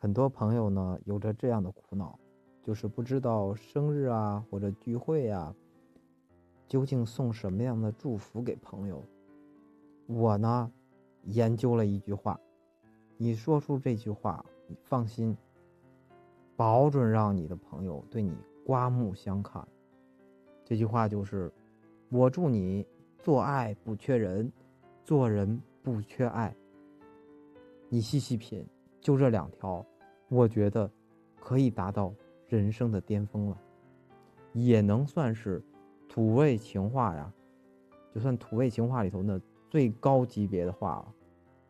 很多朋友呢有着这样的苦恼，就是不知道生日啊或者聚会啊，究竟送什么样的祝福给朋友。我呢研究了一句话，你说出这句话，你放心，保准让你的朋友对你刮目相看。这句话就是：“我祝你做爱不缺人，做人不缺爱。”你细细品，就这两条，我觉得可以达到人生的巅峰了，也能算是土味情话呀，就算土味情话里头的最高级别的话了。